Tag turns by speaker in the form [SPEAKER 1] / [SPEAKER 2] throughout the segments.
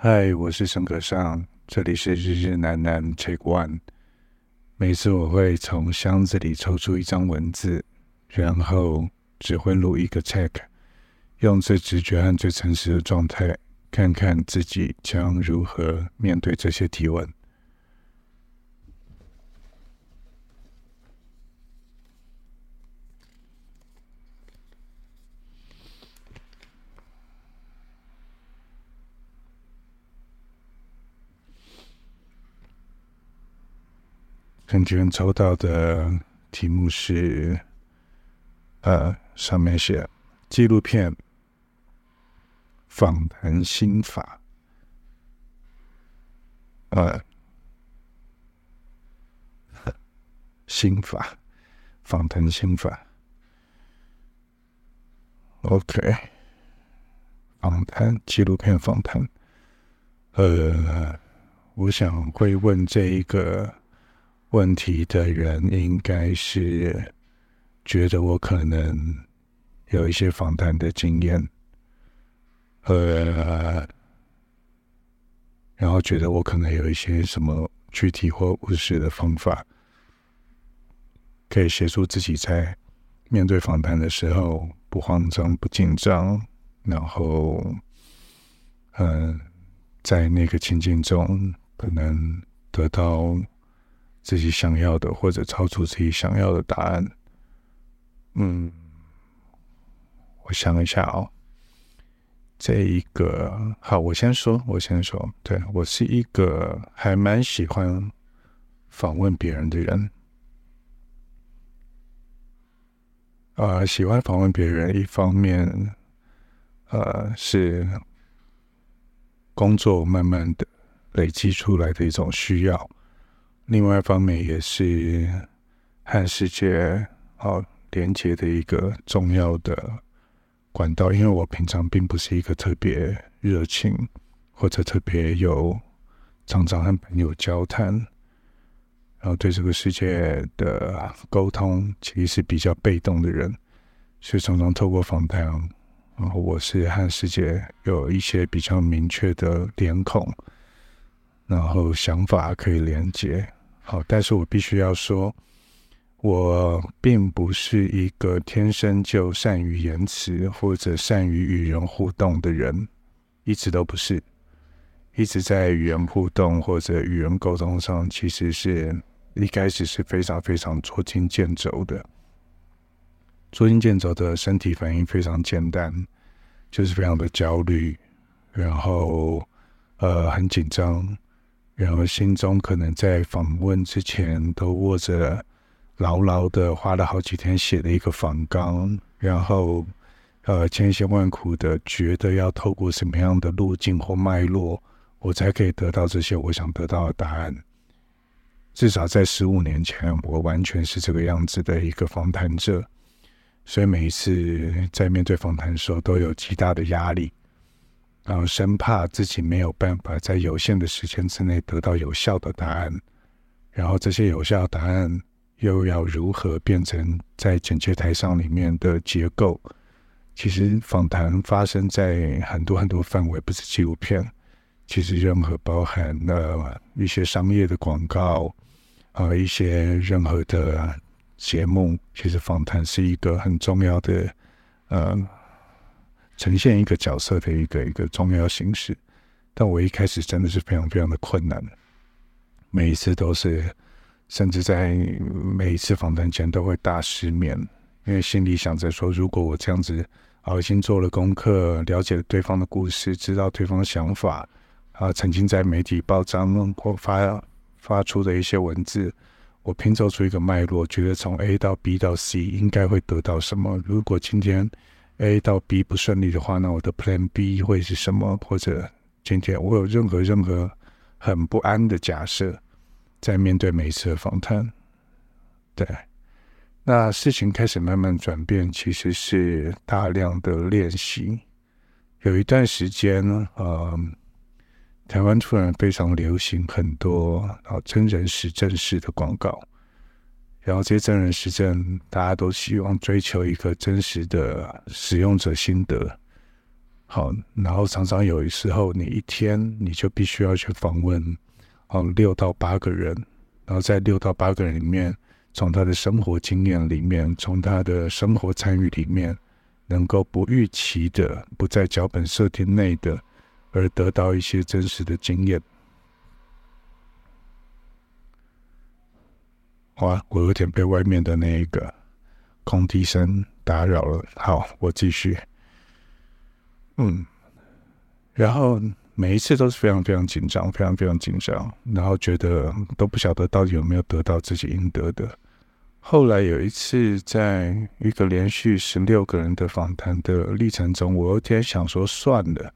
[SPEAKER 1] 嗨，我是陈可尚，这里是日日难难 Take One。每次我会从箱子里抽出一张文字，然后只会录一个 Check，用最直觉和最诚实的状态，看看自己将如何面对这些提问。今天抽到的题目是，呃，上面写纪录片访谈心法，呃，心法访谈心法，OK，访谈纪录片访谈，呃，我想会问这一个。问题的人应该是觉得我可能有一些访谈的经验，呃，然后觉得我可能有一些什么具体或务实的方法，可以协助自己在面对访谈的时候不慌张、不紧张，然后，嗯、在那个情境中可能得到。自己想要的，或者超出自己想要的答案。嗯，我想一下哦。这一个好，我先说，我先说，对，我是一个还蛮喜欢访问别人的人。呃，喜欢访问别人，一方面，呃，是工作慢慢的累积出来的一种需要。另外一方面，也是和世界好连接的一个重要的管道。因为我平常并不是一个特别热情或者特别有常常和朋友交谈，然后对这个世界的沟通其实是比较被动的人，所以常常透过访谈，然后我是和世界有一些比较明确的脸孔，然后想法可以连接。好，但是我必须要说，我并不是一个天生就善于言辞或者善于与人互动的人，一直都不是。一直在与人互动或者与人沟通上，其实是一开始是非常非常捉襟见肘的。捉襟见肘的身体反应非常简单，就是非常的焦虑，然后呃很紧张。然后心中可能在访问之前都握着牢牢的花了好几天写的一个访纲，然后呃千辛万苦的觉得要透过什么样的路径或脉络，我才可以得到这些我想得到的答案。至少在十五年前，我完全是这个样子的一个访谈者，所以每一次在面对访谈的时候，都有极大的压力。然后生怕自己没有办法在有限的时间之内得到有效的答案，然后这些有效答案又要如何变成在剪接台上里面的结构？其实访谈发生在很多很多范围，不是纪录片，其实任何包含了一些商业的广告啊，一些任何的节目，其实访谈是一个很重要的，呃。呈现一个角色的一个一个重要形式，但我一开始真的是非常非常的困难，每一次都是，甚至在每一次访谈前都会大失眠，因为心里想着说，如果我这样子啊，已经做了功课，了解了对方的故事，知道对方的想法啊，曾经在媒体报章或发发出的一些文字，我拼凑出一个脉络，觉得从 A 到 B 到 C 应该会得到什么。如果今天 A 到 B 不顺利的话，那我的 Plan B 会是什么？或者今天我有任何任何很不安的假设，在面对每一次的访谈，对，那事情开始慢慢转变，其实是大量的练习。有一段时间，呃，台湾突然非常流行很多啊真人实证式的广告。然后这些真人实证，大家都希望追求一个真实的使用者心得。好，然后常常有时候你一天你就必须要去访问，哦，六到八个人，然后在六到八个人里面，从他的生活经验里面，从他的生活参与里面，能够不预期的、不在脚本设定内的，而得到一些真实的经验。哇，我有点被外面的那一个空地声打扰了。好，我继续。嗯，然后每一次都是非常非常紧张，非常非常紧张，然后觉得都不晓得到底有没有得到自己应得的。后来有一次，在一个连续十六个人的访谈的历程中，我有点想说算了，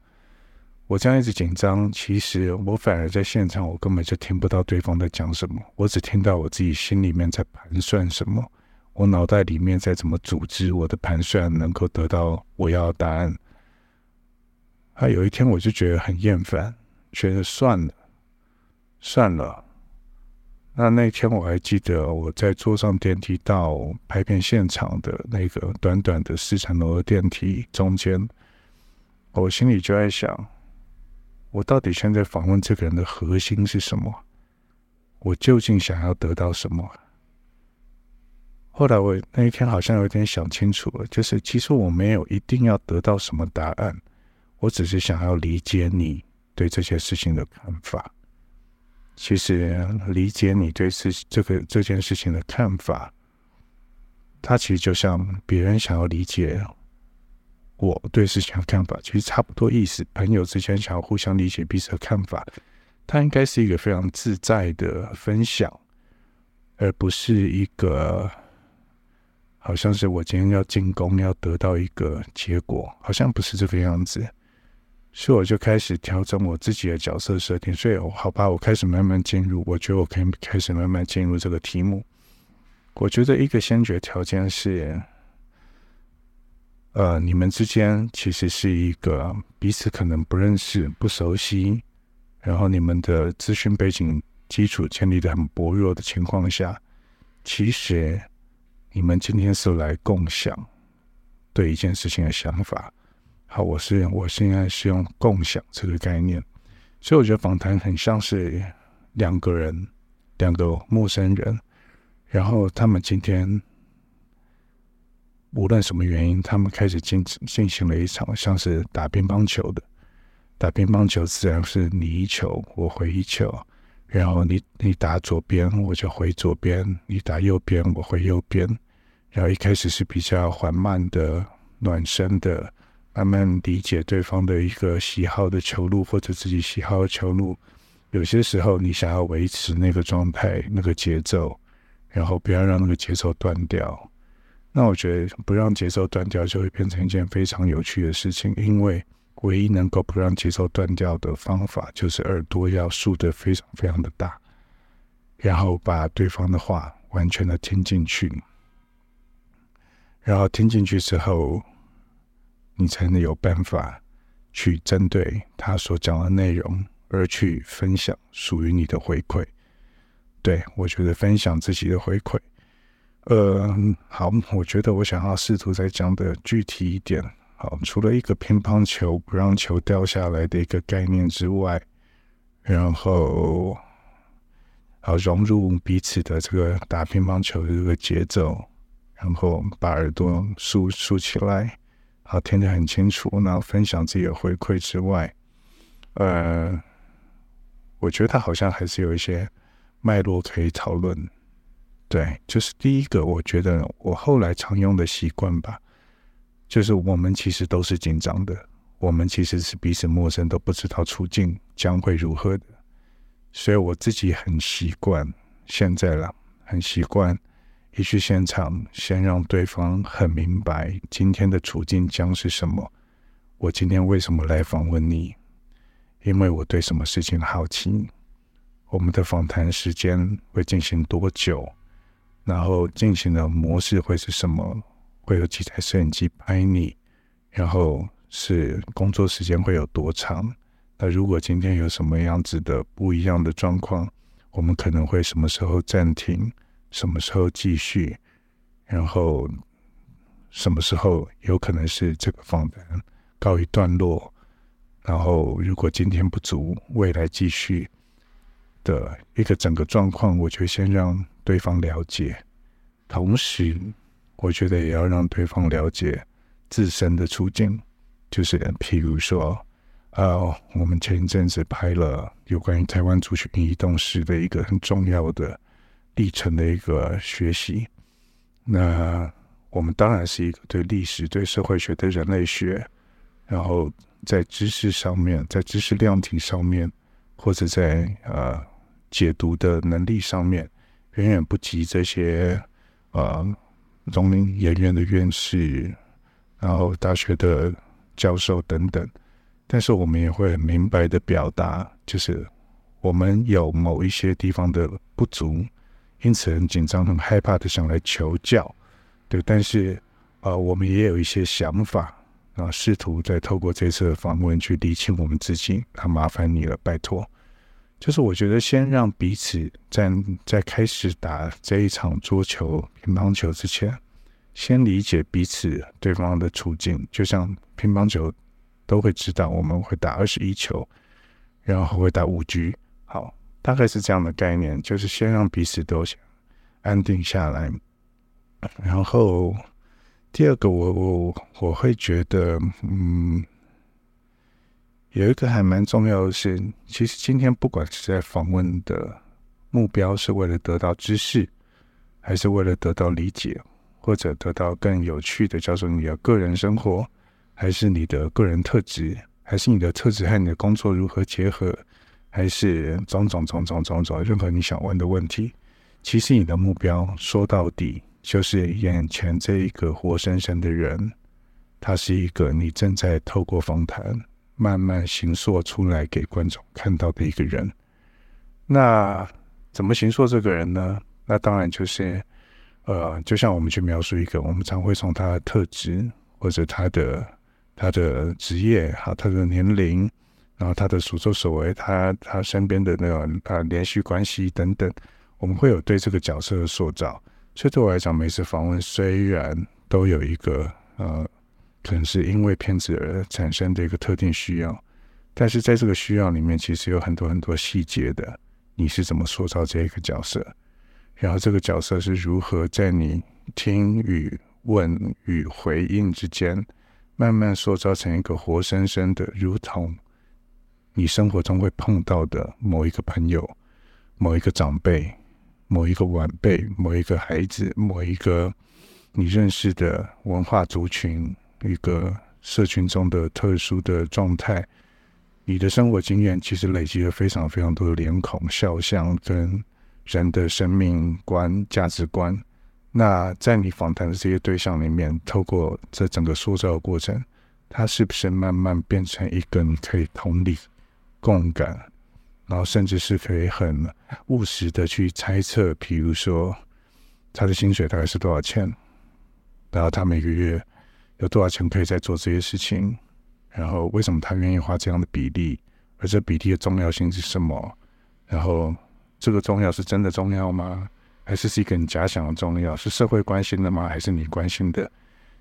[SPEAKER 1] 我这样一直紧张，其实我反而在现场，我根本就听不到对方在讲什么，我只听到我自己心里面在盘算什么，我脑袋里面在怎么组织我的盘算，能够得到我要的答案。啊有一天，我就觉得很厌烦，觉得算了，算了。那那天我还记得，我在坐上电梯到拍片现场的那个短短的四层楼的电梯中间，我心里就在想：我到底现在访问这个人的核心是什么？我究竟想要得到什么？后来我那一天好像有点想清楚了，就是其实我没有一定要得到什么答案。我只是想要理解你对这些事情的看法。其实理解你对事这个这件事情的看法，它其实就像别人想要理解我对事情的看法，其实差不多意思。朋友之间想要互相理解彼此的看法，它应该是一个非常自在的分享，而不是一个好像是我今天要进攻要得到一个结果，好像不是这个样子。所以我就开始调整我自己的角色设定，所以好吧，我开始慢慢进入。我觉得我可以开始慢慢进入这个题目。我觉得一个先决条件是，呃，你们之间其实是一个彼此可能不认识、不熟悉，然后你们的资讯背景基础建立得很薄弱的情况下，其实你们今天是来共享对一件事情的想法。好，我是我现在是用共享这个概念，所以我觉得访谈很像是两个人，两个陌生人，然后他们今天无论什么原因，他们开始进进行了一场像是打乒乓球的，打乒乓球自然是你一球我回一球，然后你你打左边我就回左边，你打右边我回右边，然后一开始是比较缓慢的暖身的。慢慢理解对方的一个喜好的球路，或者自己喜好的球路。有些时候，你想要维持那个状态、那个节奏，然后不要让那个节奏断掉。那我觉得不让节奏断掉，就会变成一件非常有趣的事情。因为唯一能够不让节奏断掉的方法，就是耳朵要竖得非常非常的大，然后把对方的话完全的听进去，然后听进去之后。你才能有办法去针对他所讲的内容而去分享属于你的回馈。对，我觉得分享自己的回馈，呃，好，我觉得我想要试图再讲的具体一点。好，除了一个乒乓球不让球掉下来的一个概念之外，然后好融入彼此的这个打乒乓球的这个节奏，然后把耳朵竖竖起来。好，听得很清楚。然后分享自己的回馈之外，呃，我觉得他好像还是有一些脉络可以讨论。对，就是第一个，我觉得我后来常用的习惯吧，就是我们其实都是紧张的，我们其实是彼此陌生，都不知道处境将会如何的。所以我自己很习惯，现在了，很习惯。一去现场，先让对方很明白今天的处境将是什么。我今天为什么来访问你？因为我对什么事情好奇。我们的访谈时间会进行多久？然后进行的模式会是什么？会有几台摄影机拍你？然后是工作时间会有多长？那如果今天有什么样子的不一样的状况，我们可能会什么时候暂停？什么时候继续？然后什么时候有可能是这个访谈告一段落，然后如果今天不足，未来继续的一个整个状况，我就先让对方了解，同时我觉得也要让对方了解自身的处境，就是譬如说，呃，我们前一阵子拍了有关于台湾族群移动史的一个很重要的历程的一个学习，那。我们当然是一个对历史、对社会学、对人类学，然后在知识上面，在知识量体上面，或者在呃解读的能力上面，远远不及这些呃荣民研院的院士，然后大学的教授等等。但是我们也会很明白的表达，就是我们有某一些地方的不足，因此很紧张、很害怕的想来求教。对，但是，呃，我们也有一些想法啊，试图在透过这次的访问去理清我们自己。那麻烦你了，拜托。就是我觉得，先让彼此在在开始打这一场桌球、乒乓球之前，先理解彼此对方的处境。就像乒乓球都会知道，我们会打二十一球，然后会打五局。好，大概是这样的概念，就是先让彼此都想安定下来。然后，第二个我，我我我会觉得，嗯，有一个还蛮重要的是，其实今天不管是在访问的目标是为了得到知识，还是为了得到理解，或者得到更有趣的叫做你的个人生活，还是你的个人特质，还是你的特质和你的工作如何结合，还是种种种种种种任何你想问的问题，其实你的目标说到底。就是眼前这一个活生生的人，他是一个你正在透过访谈慢慢形塑出来给观众看到的一个人。那怎么形塑这个人呢？那当然就是，呃，就像我们去描述一个，我们常会从他的特质或者他的他的职业哈，他的年龄，然后他的所作所为，他他身边的那种他连续关系等等，我们会有对这个角色的塑造。所以对我来讲，每次访问虽然都有一个呃，可能是因为片子而产生的一个特定需要，但是在这个需要里面，其实有很多很多细节的。你是怎么塑造这一个角色？然后这个角色是如何在你听与问与回应之间，慢慢塑造成一个活生生的，如同你生活中会碰到的某一个朋友、某一个长辈。某一个晚辈，某一个孩子，某一个你认识的文化族群，一个社群中的特殊的状态，你的生活经验其实累积了非常非常多的脸孔、肖像跟人的生命观、价值观。那在你访谈的这些对象里面，透过这整个塑造的过程，他是不是慢慢变成一个你可以同理、共感？然后甚至是可以很务实的去猜测，比如说他的薪水大概是多少钱，然后他每个月有多少钱可以再做这些事情，然后为什么他愿意花这样的比例，而这比例的重要性是什么？然后这个重要是真的重要吗？还是是一个你假想的重要？是社会关心的吗？还是你关心的？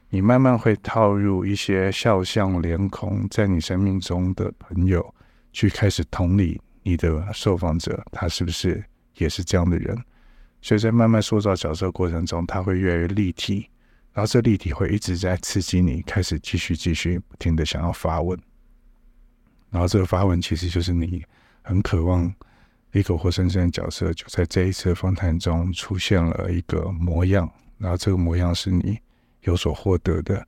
[SPEAKER 1] 你慢慢会套入一些肖像脸孔在你生命中的朋友，去开始同理。你的受访者他是不是也是这样的人？所以在慢慢塑造角色过程中，他会越来越立体，然后这立体会一直在刺激你，开始继续继续不停的想要发问。然后这个发问其实就是你很渴望一个活生生的角色，就在这一次访谈中出现了一个模样，然后这个模样是你有所获得的。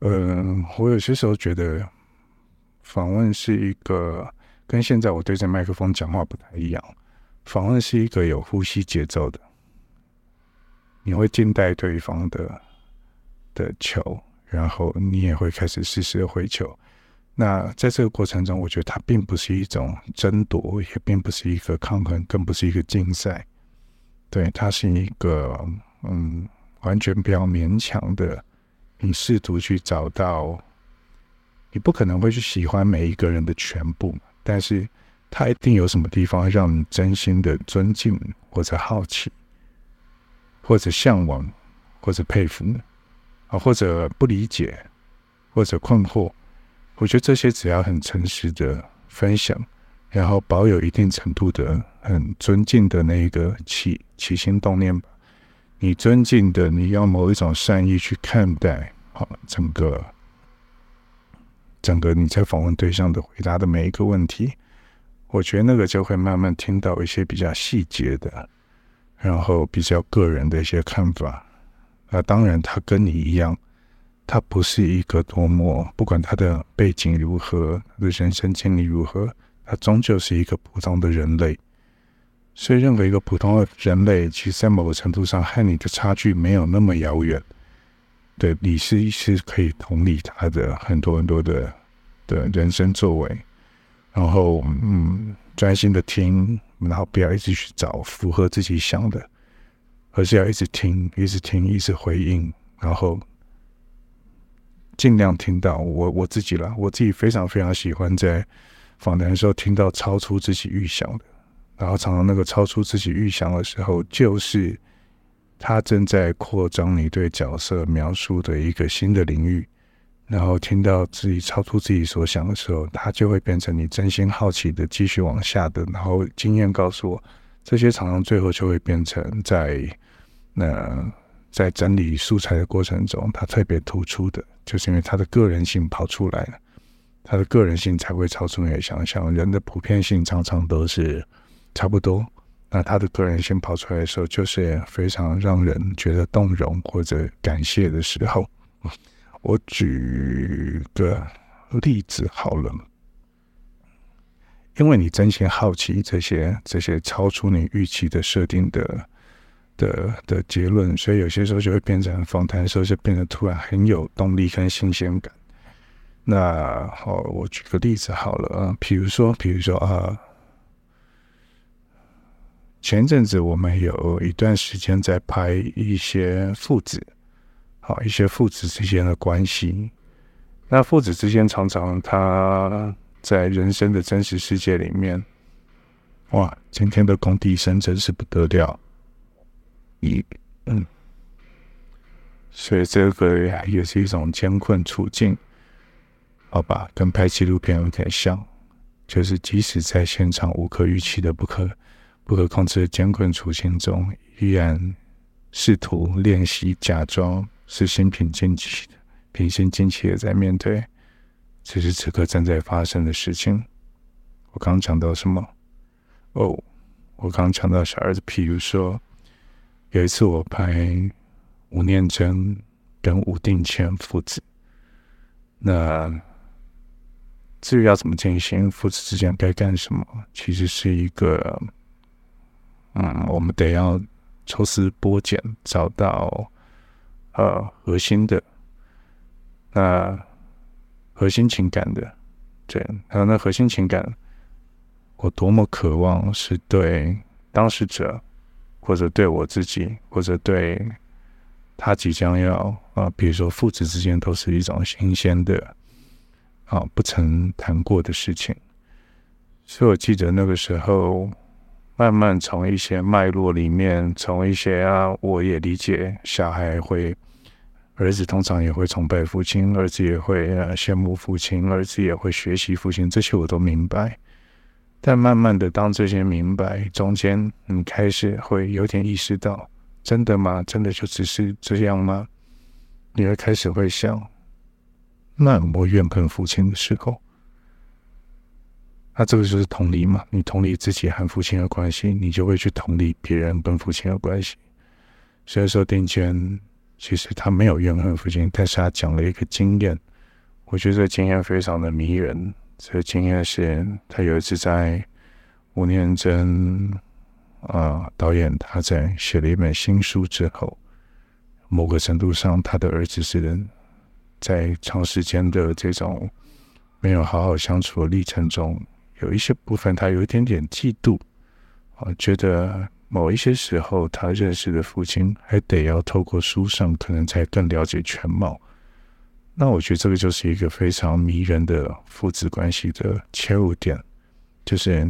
[SPEAKER 1] 嗯，我有些时候觉得访问是一个。跟现在我对着麦克风讲话不太一样，访问是一个有呼吸节奏的，你会静待对方的的球，然后你也会开始适时的回球。那在这个过程中，我觉得它并不是一种争夺，也并不是一个抗衡，更不是一个竞赛。对，它是一个嗯，完全比较勉强的，你试图去找到，你不可能会去喜欢每一个人的全部。但是，他一定有什么地方让你真心的尊敬，或者好奇，或者向往，或者佩服呢，或者不理解，或者困惑，我觉得这些只要很诚实的分享，然后保有一定程度的很尊敬的那一个起起心动念吧。你尊敬的，你要某一种善意去看待，好，整个整个你在访问对象的回答的每一个问题，我觉得那个就会慢慢听到一些比较细节的，然后比较个人的一些看法。那当然，他跟你一样，他不是一个多么不管他的背景如何，他的人生经历如何，他终究是一个普通的人类。所以，任何一个普通的人类，其实，在某个程度上和你的差距没有那么遥远。对，你是一是可以同理他的很多很多的的人生作为，然后，嗯，专心的听，然后不要一直去找符合自己想的，而是要一直听，一直听，一直回应，然后尽量听到我我自己啦，我自己非常非常喜欢在访谈的时候听到超出自己预想的。然后常常那个超出自己预想的时候，就是他正在扩张你对角色描述的一个新的领域。然后听到自己超出自己所想的时候，他就会变成你真心好奇的继续往下的。然后经验告诉我，这些常常最后就会变成在那在整理素材的过程中，他特别突出的，就是因为他的个人性跑出来了，他的个人性才会超出你的想象。人的普遍性常常都是。差不多，那他的个人性跑出来的时候，就是非常让人觉得动容或者感谢的时候。我举个例子好了，因为你真心好奇这些这些超出你预期的设定的的的结论，所以有些时候就会变成访谈的时候就变得突然很有动力跟新鲜感。那好，我举个例子好了啊，比如说，比如说啊。前阵子我们有一段时间在拍一些父子，好，一些父子之间的关系。那父子之间常常他在人生的真实世界里面，哇，今天的工地声真是不得了。一嗯，所以这个也是一种艰困处境，好吧，跟拍纪录片有点像，就是即使在现场无可预期的不可。不可控制的艰困处境中，依然试图练习假装是心平气静的、平心静气的在面对此时此刻正在发生的事情。我刚讲到什么？哦，我刚讲到小儿子。譬如说，有一次我拍吴念真跟吴定谦父子，那至于要怎么进行，父子之间该干什么，其实是一个。嗯，我们得要抽丝剥茧，找到呃核心的，那核心情感的，对，还有那核心情感，我多么渴望是对当事者，或者对我自己，或者对他即将要啊、比如说父子之间都是一种新鲜的啊、不曾谈过的事情，所以我记得那个时候。慢慢从一些脉络里面，从一些啊，我也理解，小孩会，儿子通常也会崇拜父亲，儿子也会呃羡慕父亲，儿子也会学习父亲，这些我都明白。但慢慢的，当这些明白中间，你开始会有点意识到，真的吗？真的就只是这样吗？你会开始会想，那我怨恨父亲的时候。那这个就是同理嘛？你同理自己和父亲的关系，你就会去同理别人跟父亲的关系。所以说，丁娟其实他没有怨恨父亲，但是他讲了一个经验，我觉得这个经验非常的迷人。这个经验是他有一次在吴念真啊导演他在写了一本新书之后，某个程度上，他的儿子是在长时间的这种没有好好相处的历程中。有一些部分，他有一点点嫉妒，啊，觉得某一些时候他认识的父亲还得要透过书上，可能才更了解全貌。那我觉得这个就是一个非常迷人的父子关系的切入点，就是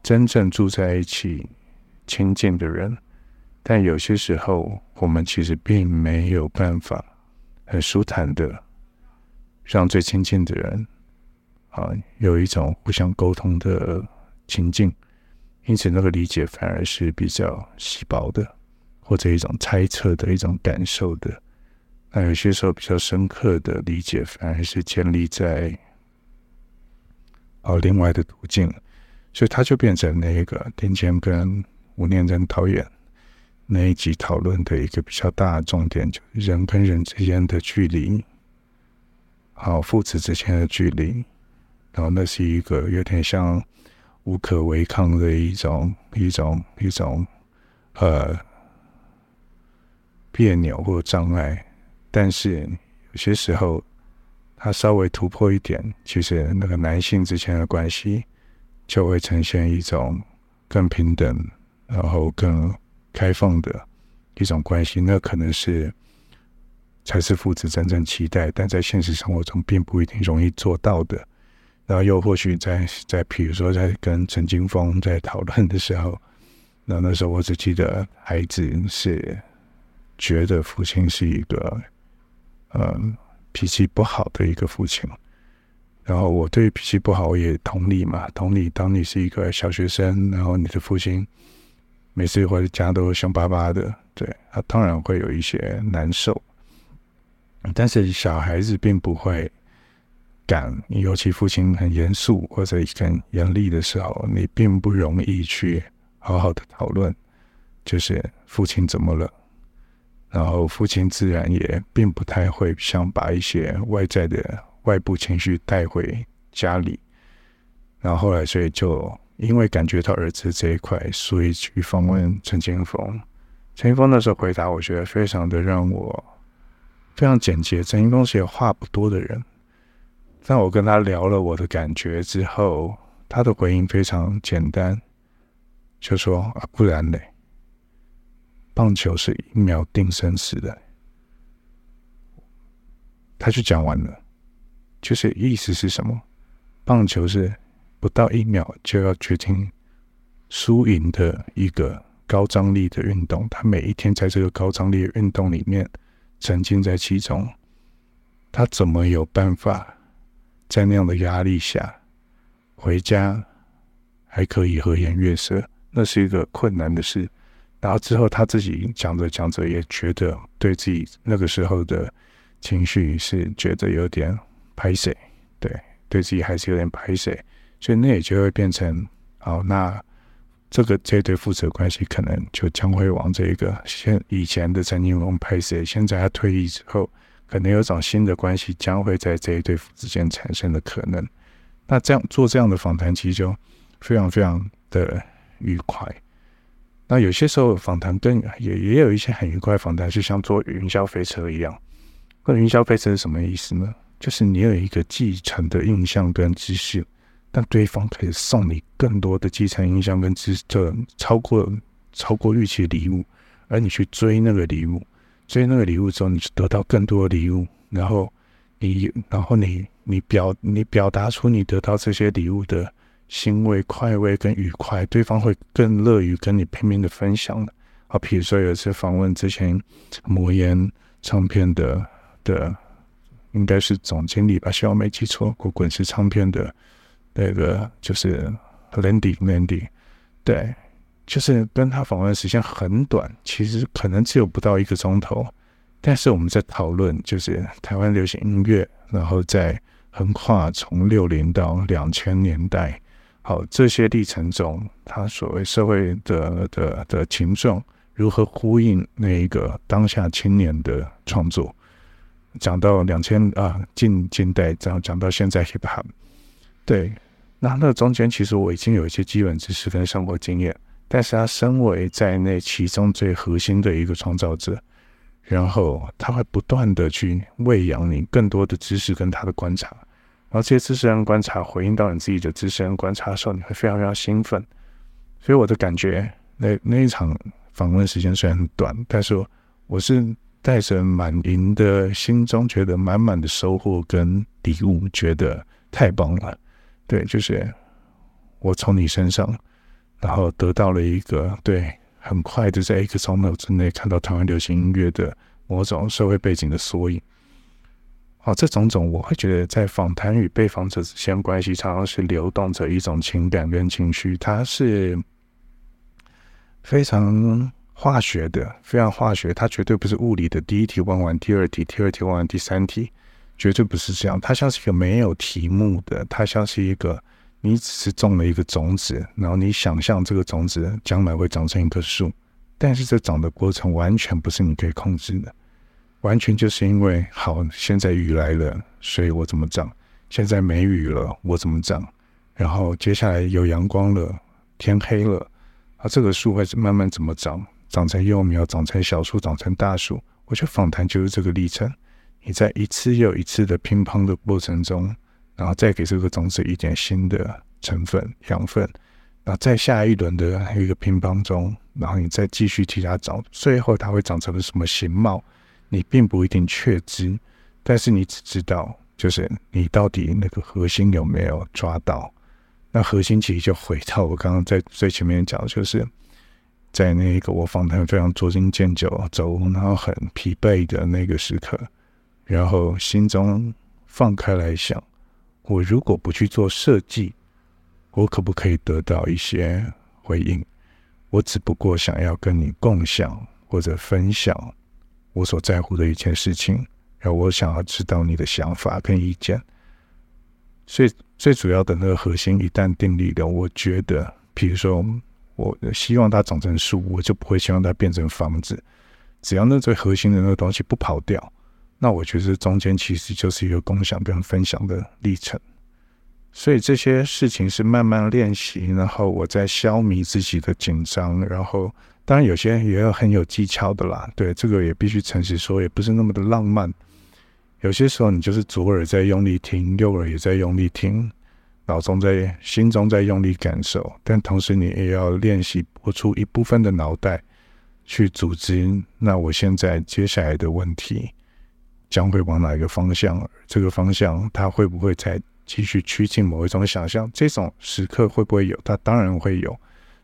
[SPEAKER 1] 真正住在一起亲近的人，但有些时候我们其实并没有办法很舒坦的让最亲近的人啊有一种互相沟通的情境，因此那个理解反而是比较稀薄的，或者一种猜测的一种感受的。那有些时候比较深刻的理解，反而是建立在哦另外的途径，所以它就变成那个丁谦跟吴念真导演那一集讨论的一个比较大的重点，就是人跟人之间的距离，好父子之间的距离，然后那是一个有点像无可违抗的一种一种一种呃别扭或障碍。但是有些时候，他稍微突破一点，其实那个男性之间的关系就会呈现一种更平等，然后更开放的一种关系。那可能是才是父子真正期待，但在现实生活中并不一定容易做到的。然后又或许在在比如说在跟陈金峰在讨论的时候，那那时候我只记得孩子是觉得父亲是一个。嗯，脾气不好的一个父亲，然后我对脾气不好，也同理嘛。同理，当你是一个小学生，然后你的父亲每次回家都凶巴巴的，对，他当然会有一些难受。但是小孩子并不会敢，尤其父亲很严肃或者很严厉的时候，你并不容易去好好的讨论，就是父亲怎么了。然后父亲自然也并不太会想把一些外在的外部情绪带回家里。然后后来，所以就因为感觉到儿子这一块，所以去访问陈金峰。陈金峰那时候回答，我觉得非常的让我非常简洁。陈金峰是一个话不多的人，但我跟他聊了我的感觉之后，他的回应非常简单，就说啊，不然嘞。棒球是一秒定生死的，他就讲完了，就是意思是什么？棒球是不到一秒就要决定输赢的一个高张力的运动，他每一天在这个高张力的运动里面沉浸在其中，他怎么有办法在那样的压力下回家还可以和颜悦色？那是一个困难的事。然后之后他自己讲着讲着也觉得对自己那个时候的情绪是觉得有点拍谢，对，对自己还是有点拍谢，所以那也就会变成，好，那这个这对父子关系可能就将会往这个现以前的陈金锋拍谢，现在他退役之后，可能有种新的关系将会在这一对父子间产生的可能。那这样做这样的访谈，其实就非常非常的愉快。那有些时候访谈跟也也有一些很愉快访谈，就像坐云霄飞车一样。那云霄飞车是什么意思呢？就是你有一个继承的印象跟知识，但对方可以送你更多的继承印象跟知识，超过超过预期的礼物，而你去追那个礼物，追那个礼物之后，你就得到更多的礼物，然后你然后你你表你表达出你得到这些礼物的。欣慰、快慰跟愉快，对方会更乐于跟你拼命的分享的。好，比如说有一次访问之前魔岩唱片的的，应该是总经理吧，希望没记错，过滚石唱片的那个就是 Landy，Landy，对，就是跟他访问时间很短，其实可能只有不到一个钟头，但是我们在讨论就是台湾流行音乐，然后在横跨从六零到两千年代。好，这些历程中，他所谓社会的的的情状如何呼应那一个当下青年的创作？讲到两千啊，近近代，这样讲到现在 hip hop，对，那那中间其实我已经有一些基本知识跟生活经验，但是他身为在那其中最核心的一个创造者，然后他会不断的去喂养你更多的知识跟他的观察。然后这些知识跟观察回应到你自己的知识跟观察的时候，你会非常非常兴奋。所以我的感觉，那那一场访问时间虽然很短，但是我是带着满盈的心中，觉得满满的收获跟礼物，觉得太棒了。对，就是我从你身上，然后得到了一个对，很快的在一个钟头之内看到台湾流行音乐的某种社会背景的缩影。哦，这种种我会觉得，在访谈与被访者之间关系，常常是流动着一种情感跟情绪，它是非常化学的，非常化学。它绝对不是物理的，第一题问完第二题，第二题问完第三题，绝对不是这样。它像是一个没有题目的，它像是一个你只是种了一个种子，然后你想象这个种子将来会长成一棵树，但是这长的过程完全不是你可以控制的。完全就是因为好，现在雨来了，所以我怎么长？现在没雨了，我怎么长？然后接下来有阳光了，天黑了，啊，这个树会慢慢怎么长？长成幼苗，长成小树，长成大树。我觉得访谈就是这个历程。你在一次又一次的乒乓的过程中，然后再给这个种子一点新的成分、养分，然后在下一轮的一个乒乓中，然后你再继续替它长，最后它会长成了什么形貌？你并不一定确知，但是你只知道，就是你到底那个核心有没有抓到。那核心其实就回到我刚刚在最前面讲，就是在那个我访谈非常捉襟见肘、走，然后很疲惫的那个时刻，然后心中放开来想：我如果不去做设计，我可不可以得到一些回应？我只不过想要跟你共享或者分享。我所在乎的一件事情，然后我想要知道你的想法跟意见，所以最主要的那个核心一旦定立了，我觉得，比如说，我希望它长成树，我就不会希望它变成房子。只要那最核心的那个东西不跑掉，那我觉得中间其实就是一个共享跟分享的历程。所以这些事情是慢慢练习，然后我在消弭自己的紧张，然后。当然，有些也有很有技巧的啦。对，这个也必须诚实说，也不是那么的浪漫。有些时候，你就是左耳在用力听，右耳也在用力听，脑中在、心中在用力感受，但同时你也要练习拨出一部分的脑袋去组织。那我现在接下来的问题将会往哪一个方向？这个方向它会不会再继续趋近某一种想象？这种时刻会不会有？它当然会有。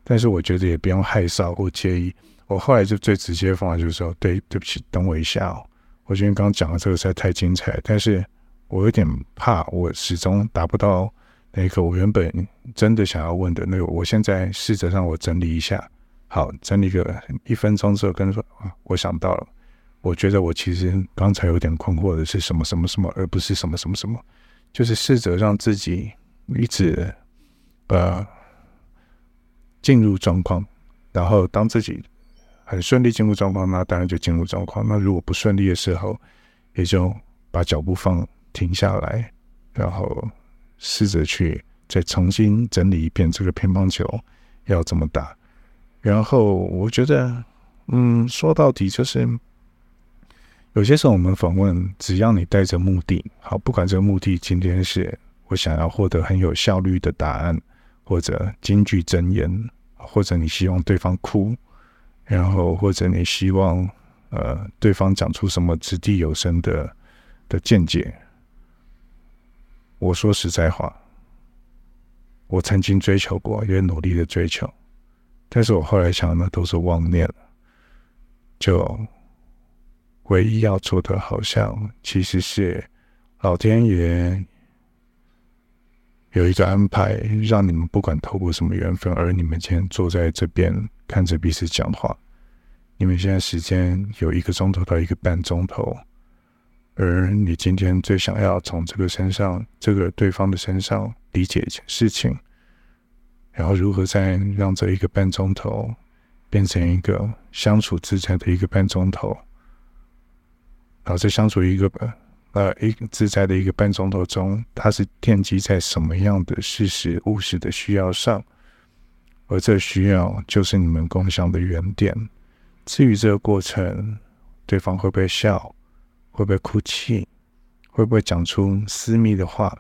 [SPEAKER 1] 但是我觉得也不用害臊或介意。我后来就最直接的方法就是说：“对，对不起，等我一下哦。”我觉得刚刚讲的这个实在太精彩，但是我有点怕，我始终达不到那个我原本真的想要问的那个。我现在试着让我整理一下，好，整理个一分钟之后跟他说：“啊，我想到了。我觉得我其实刚才有点困惑的是什么什么什么，而不是什么什么什么，就是试着让自己一直呃。”进入状况，然后当自己很顺利进入状况，那当然就进入状况。那如果不顺利的时候，也就把脚步放停下来，然后试着去再重新整理一遍这个乒乓球要怎么打。然后我觉得，嗯，说到底就是有些时候我们访问，只要你带着目的，好，不管这个目的今天是我想要获得很有效率的答案，或者金句真言。或者你希望对方哭，然后或者你希望呃对方讲出什么掷地有声的的见解。我说实在话，我曾经追求过，也努力的追求，但是我后来想的都是妄念，就唯一要做的，好像其实是老天爷。有一个安排，让你们不管透过什么缘分，而你们今天坐在这边看着彼此讲话。你们现在时间有一个钟头到一个半钟头，而你今天最想要从这个身上、这个对方的身上理解一件事情，然后如何再让这一个半钟头变成一个相处自在的一个半钟头，然后再相处一个。呃，一个自在的一个半钟头中，它是奠基在什么样的事实务实的需要上，而这需要就是你们共享的原点。至于这个过程，对方会不会笑，会不会哭泣，会不会讲出私密的话，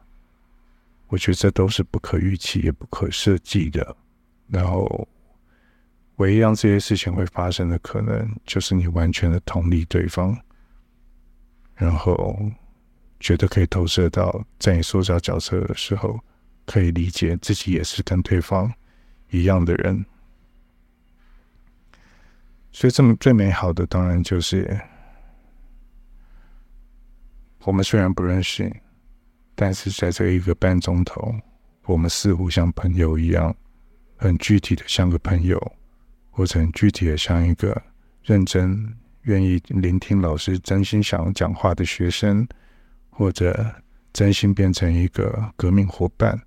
[SPEAKER 1] 我觉得这都是不可预期也不可设计的。然后，唯一让这些事情会发生的可能，就是你完全的同理对方，然后。觉得可以投射到在你塑造角色的时候，可以理解自己也是跟对方一样的人，所以这么最美好的当然就是我们虽然不认识，但是在这一个半钟头，我们似乎像朋友一样，很具体的像个朋友，或者很具体的像一个认真、愿意聆听老师真心想讲话的学生，或者真心变成一个革命伙伴，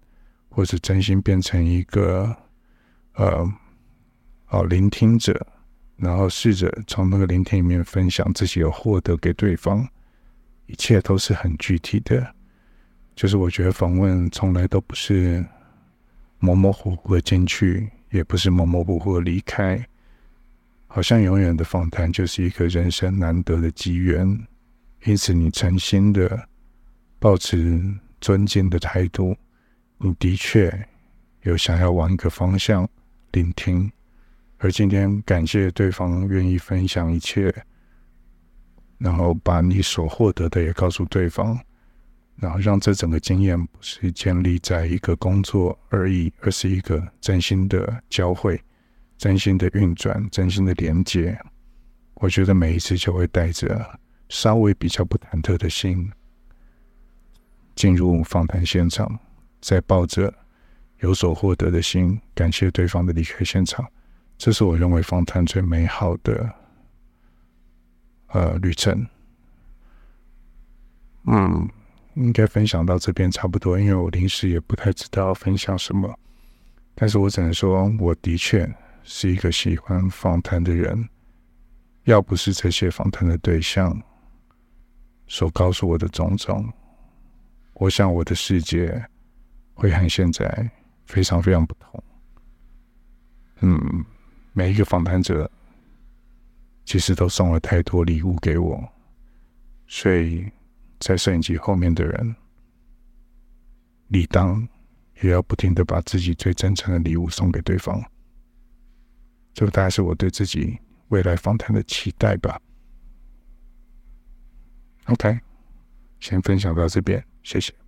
[SPEAKER 1] 或者真心变成一个呃哦聆听者，然后试着从那个聆听里面分享自己有获得给对方。一切都是很具体的，就是我觉得访问从来都不是模模糊糊的进去，也不是模模糊糊的离开，好像永远的访谈就是一个人生难得的机缘，因此你诚心的抱持尊敬的态度，你的确有想要往一个方向聆听，而今天感谢对方愿意分享一切。然后把你所获得的也告诉对方，然后让这整个经验不是建立在一个工作而已，而是一个真心的交汇、真心的运转、真心的连接。我觉得每一次就会带着稍微比较不忐忑的心进入访谈现场，再抱着有所获得的心，感谢对方的离开现场。这是我认为访谈最美好的。呃，旅程，嗯，应该分享到这边差不多，因为我临时也不太知道分享什么，但是我只能说，我的确是一个喜欢访谈的人，要不是这些访谈的对象所告诉我的种种，我想我的世界会和现在非常非常不同。嗯，每一个访谈者。其实都送了太多礼物给我，所以在摄影机后面的人，理当也要不停的把自己最真诚的礼物送给对方。这大概是我对自己未来访谈的期待吧。OK，先分享到这边，谢谢。